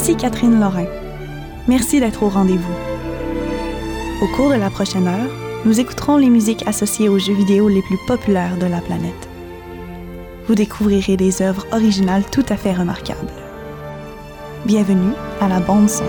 Ici Catherine Lorrain. Merci d'être au rendez-vous. Au cours de la prochaine heure, nous écouterons les musiques associées aux jeux vidéo les plus populaires de la planète. Vous découvrirez des œuvres originales tout à fait remarquables. Bienvenue à la bande son.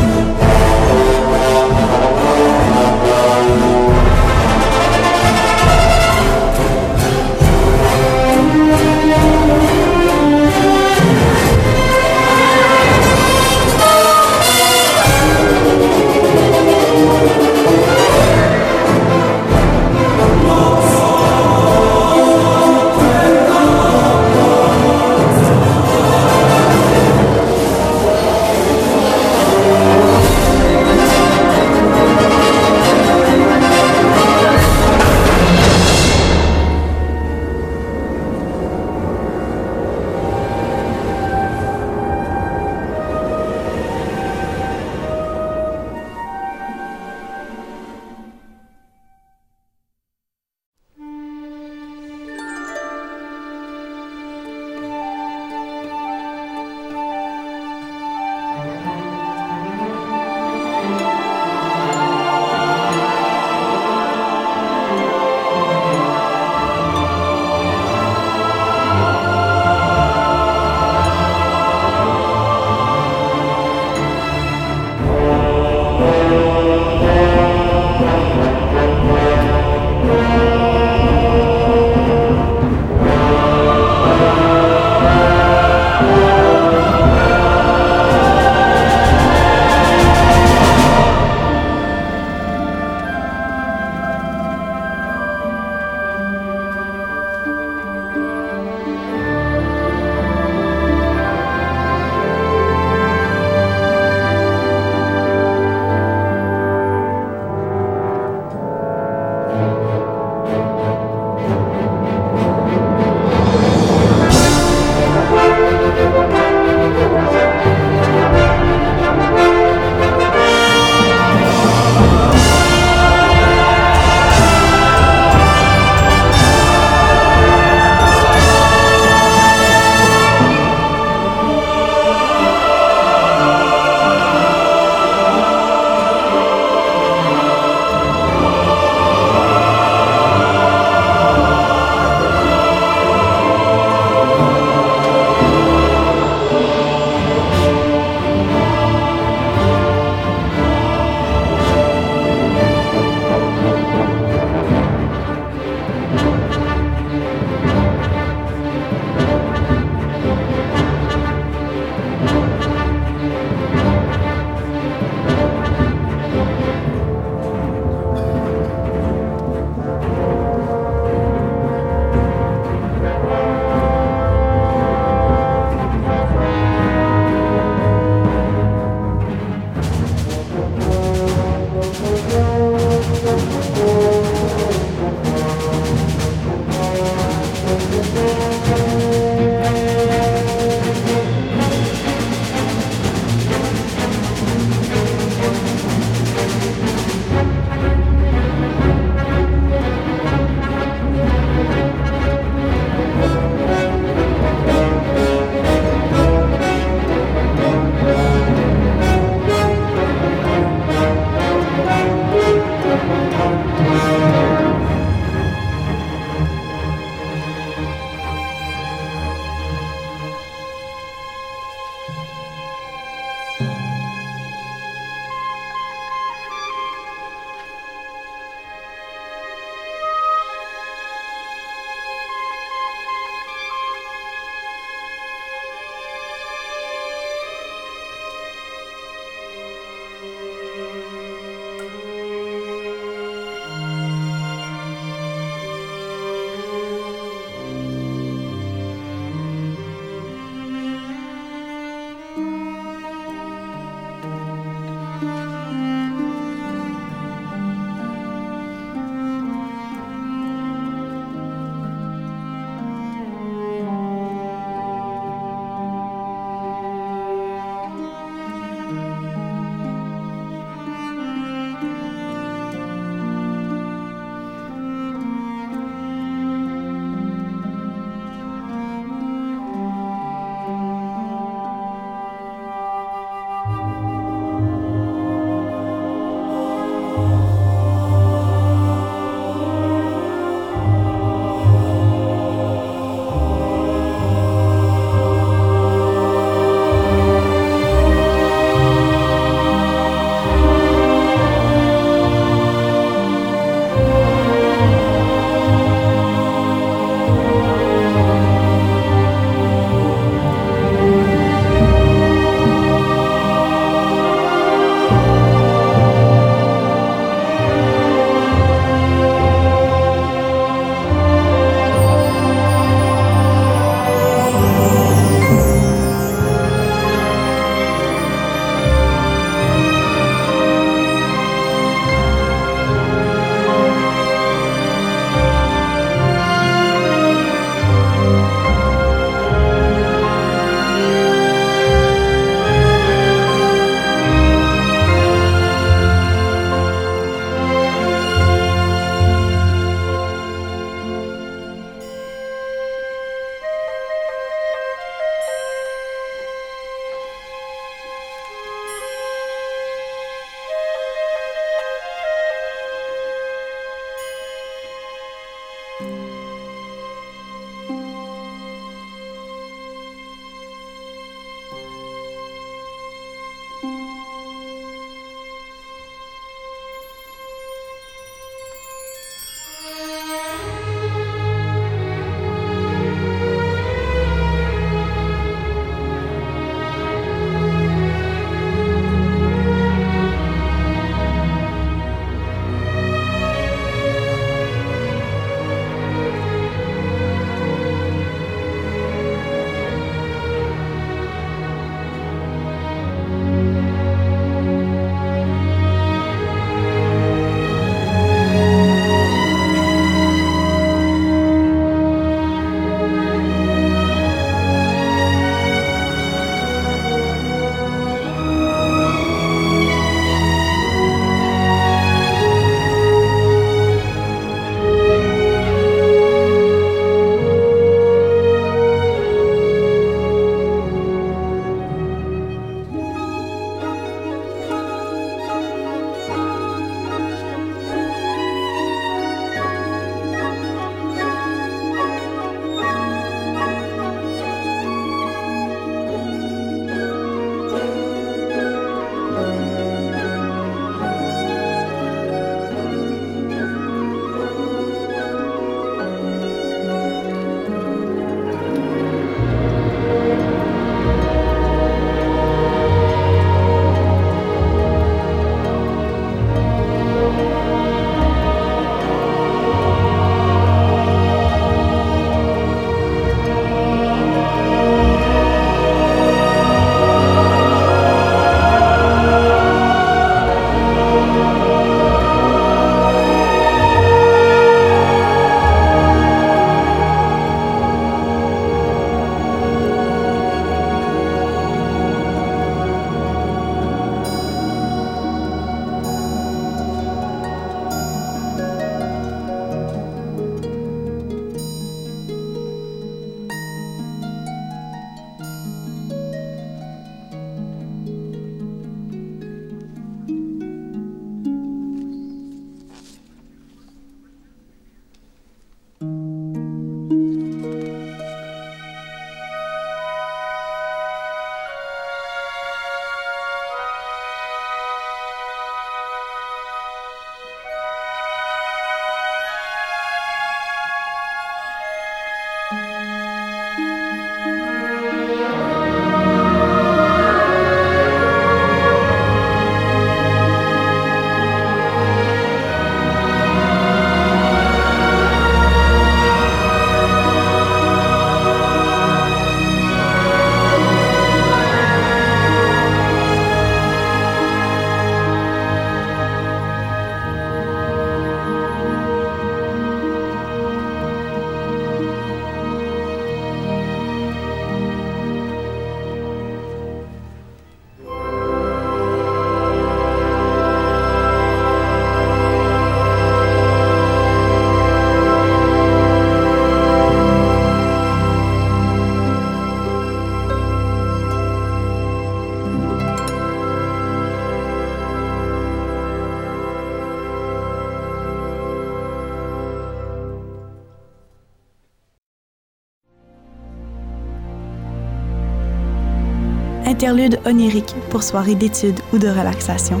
Interlude onirique pour soirée d'études ou de relaxation.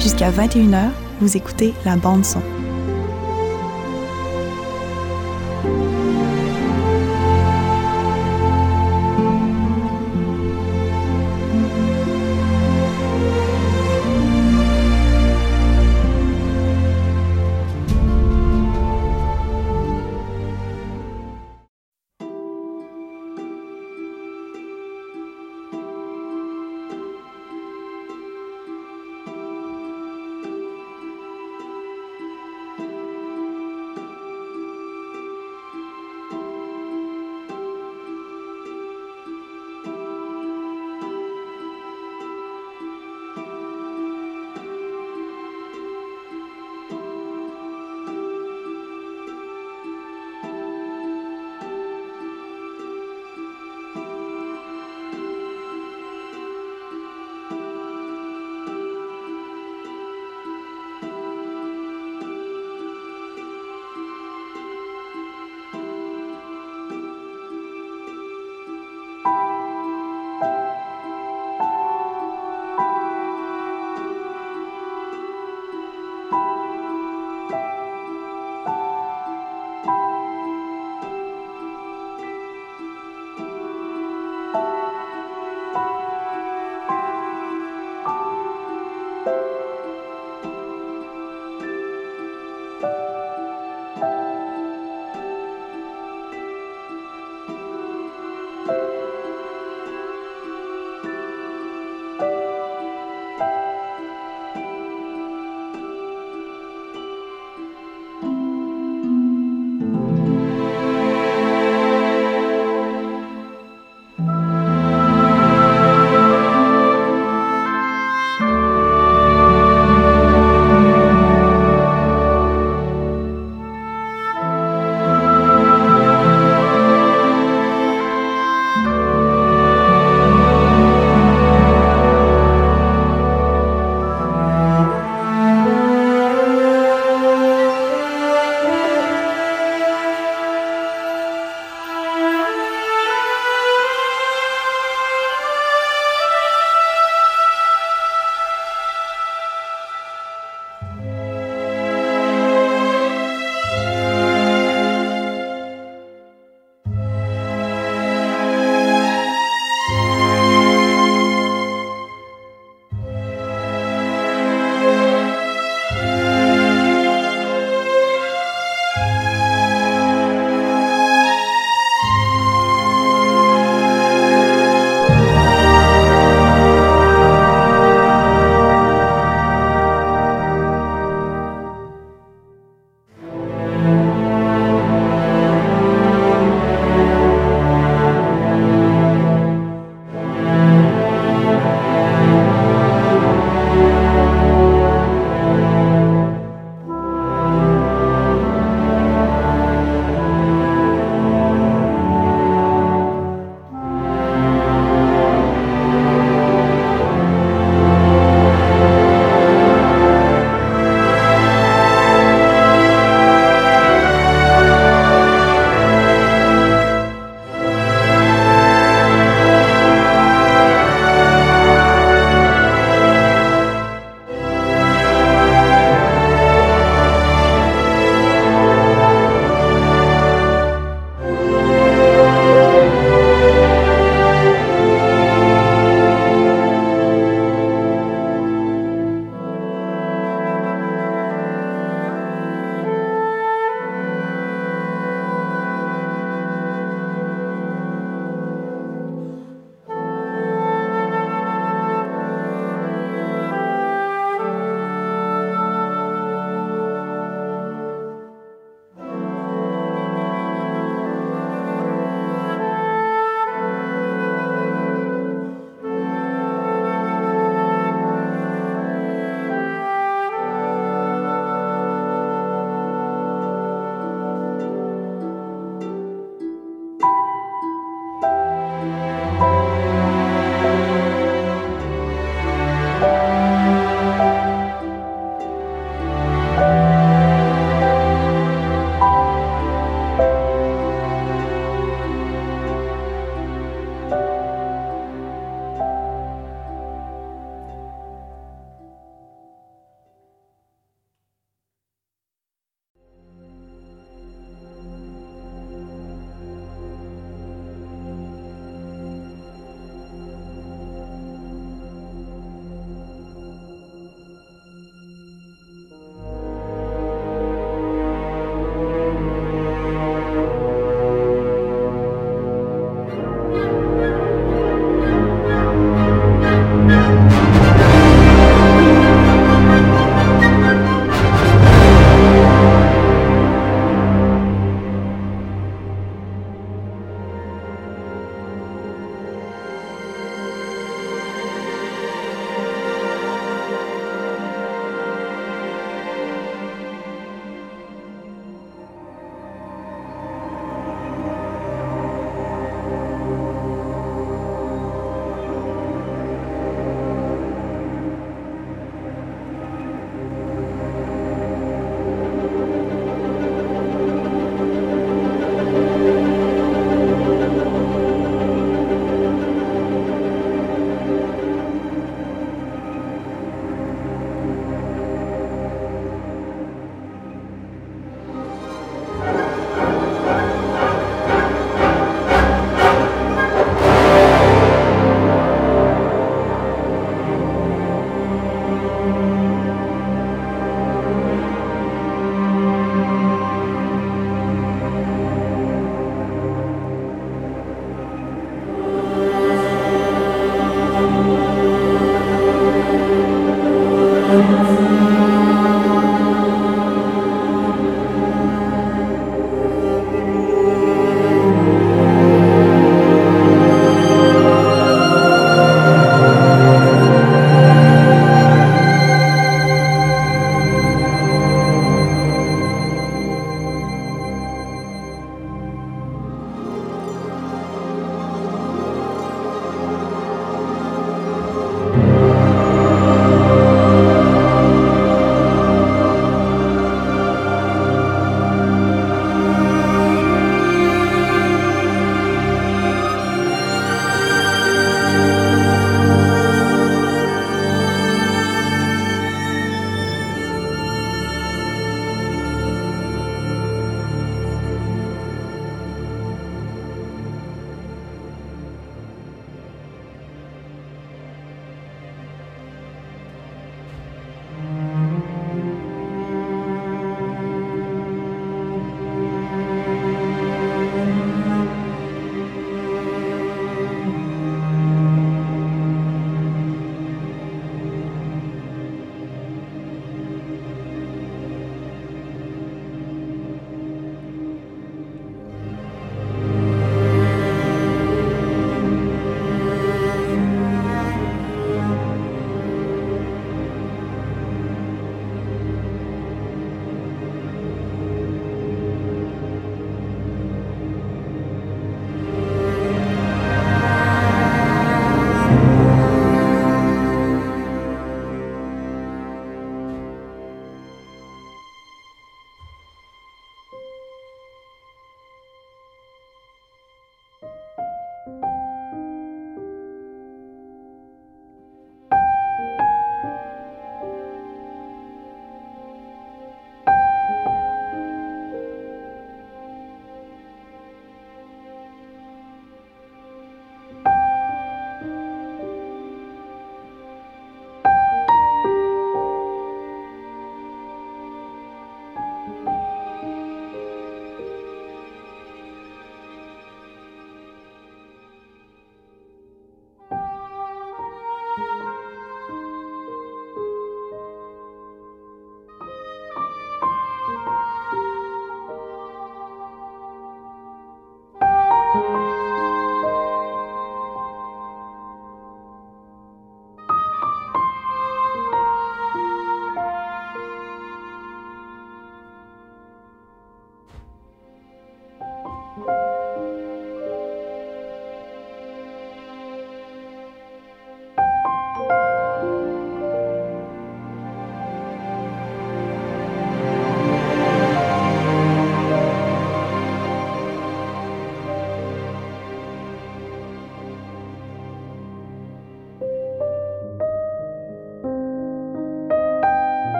Jusqu'à 21h, vous écoutez la bande son.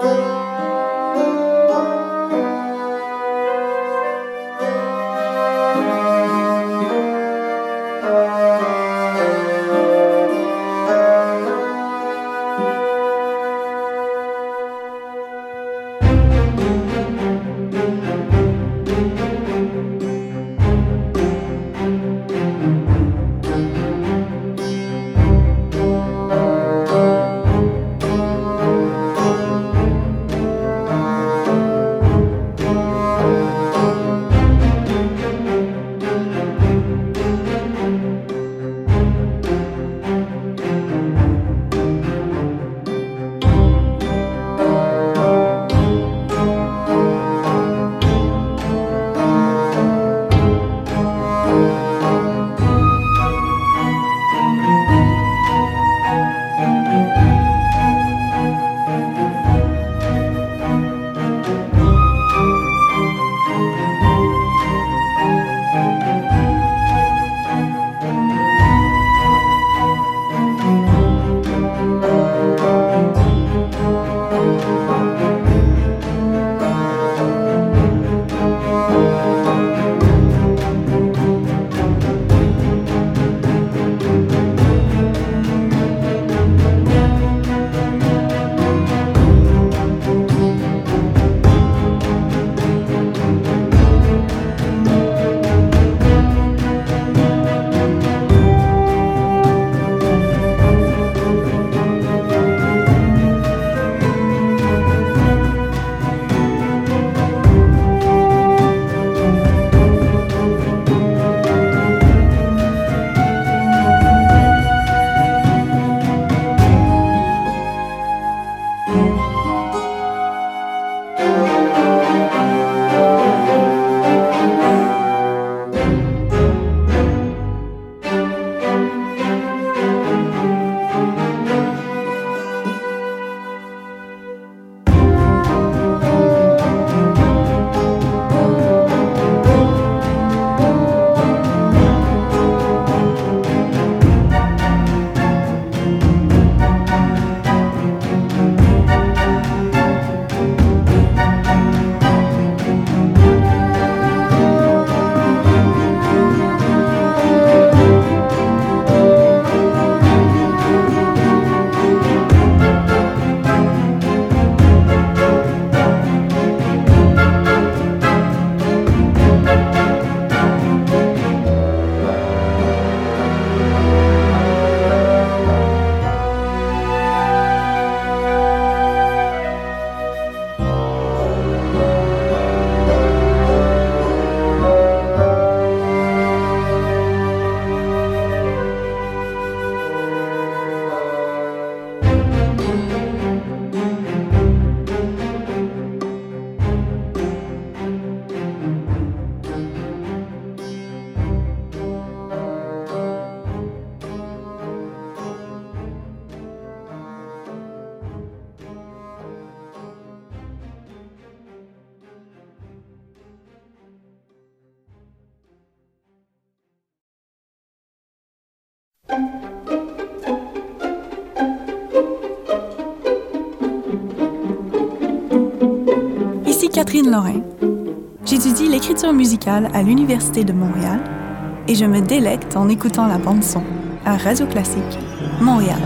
Thank J'étudie l'écriture musicale à l'Université de Montréal et je me délecte en écoutant la bande-son à Radio Classique, Montréal.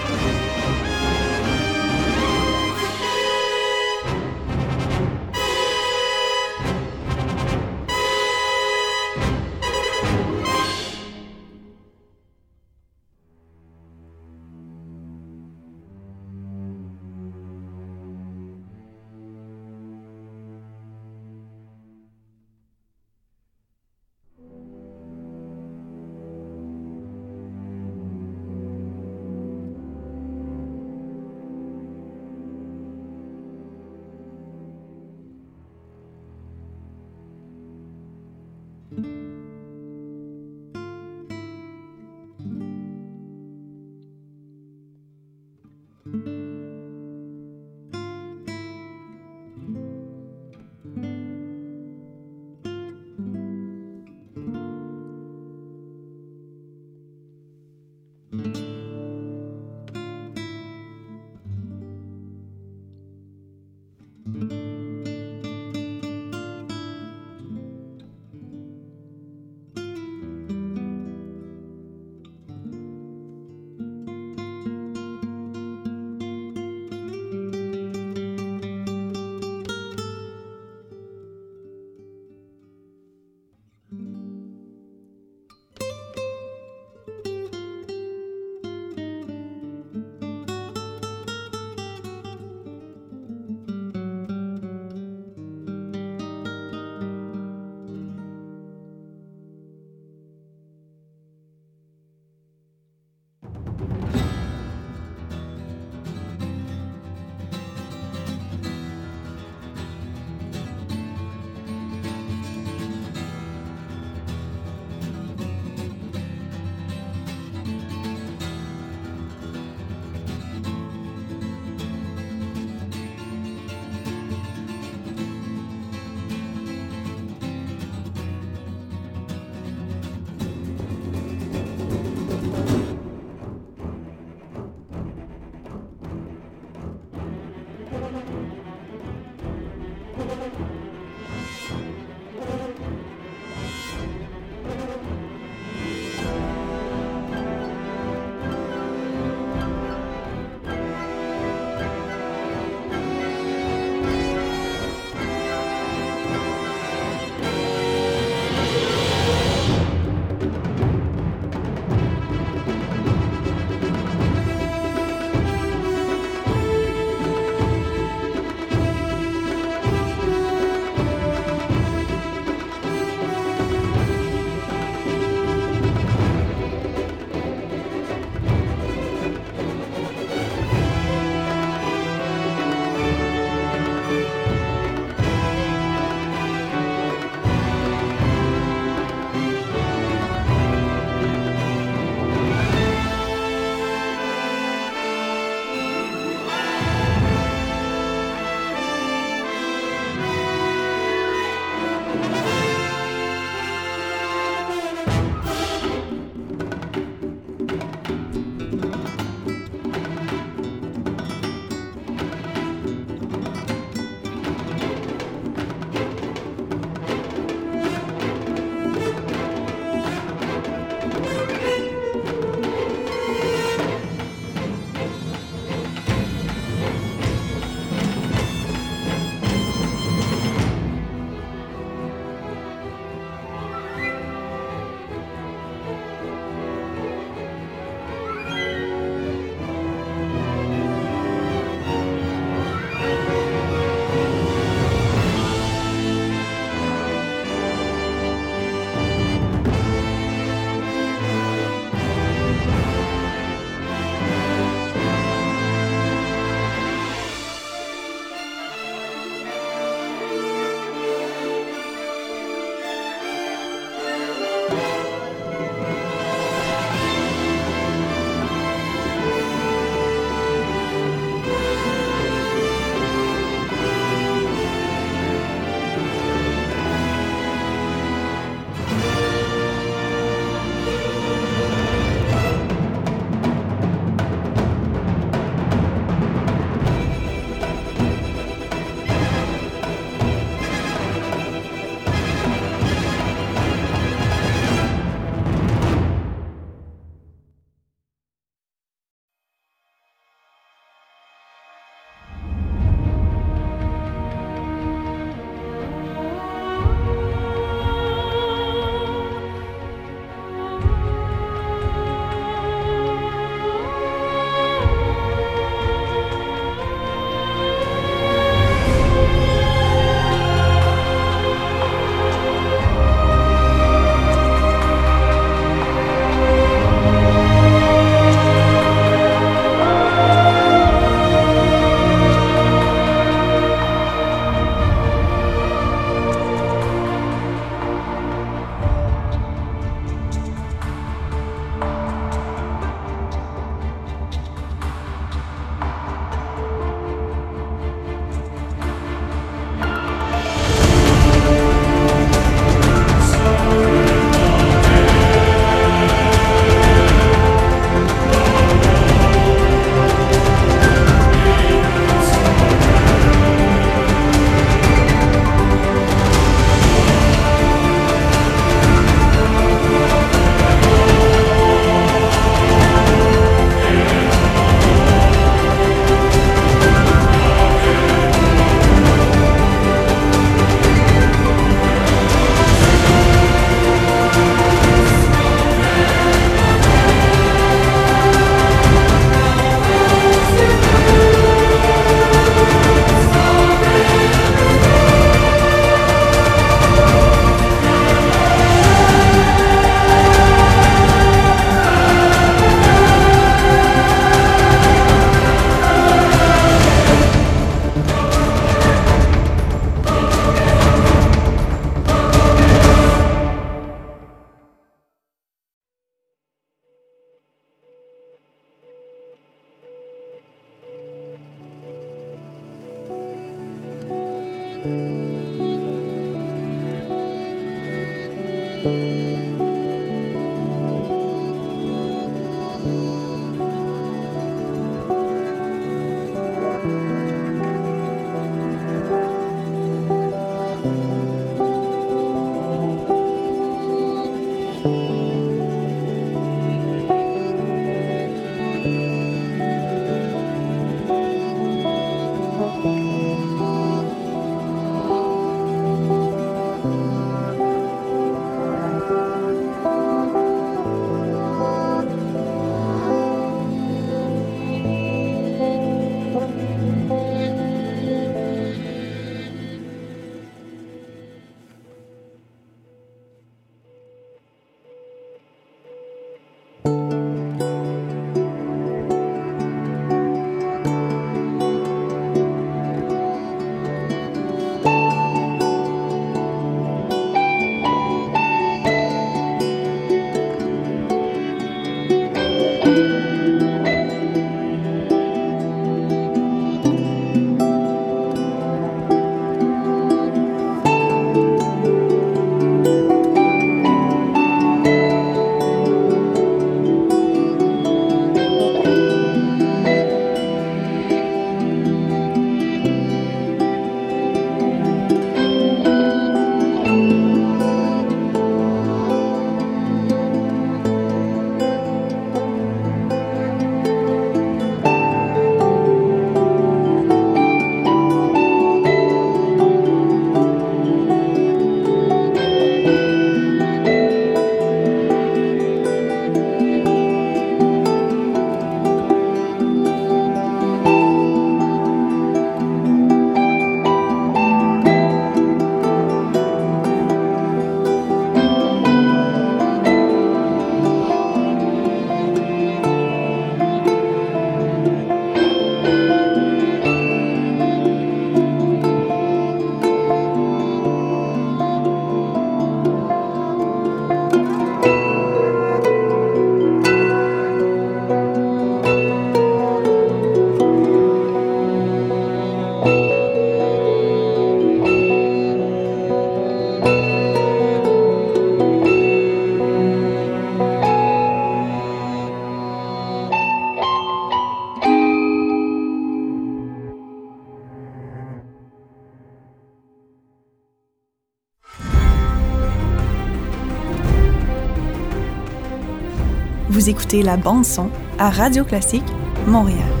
Écoutez la bande son à Radio Classique Montréal.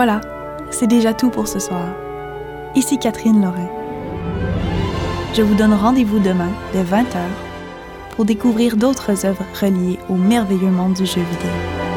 Voilà, c'est déjà tout pour ce soir. Ici Catherine Lorrain. Je vous donne rendez-vous demain dès 20h pour découvrir d'autres œuvres reliées au merveilleux monde du jeu vidéo.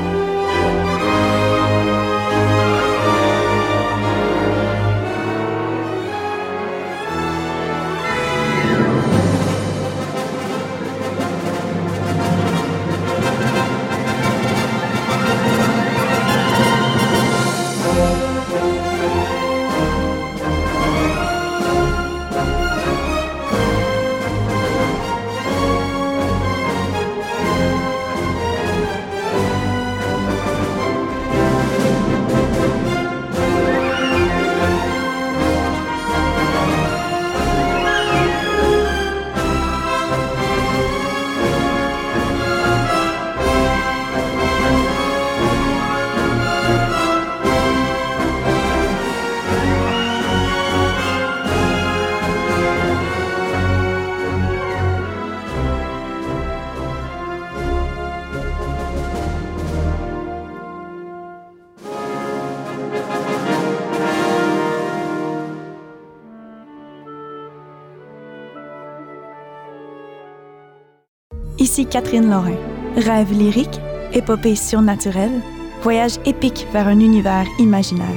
Catherine Lorrain. Rêve lyrique, épopée surnaturelle, voyage épique vers un univers imaginaire.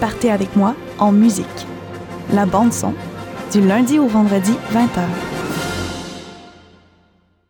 Partez avec moi en musique. La bande son, du lundi au vendredi 20h.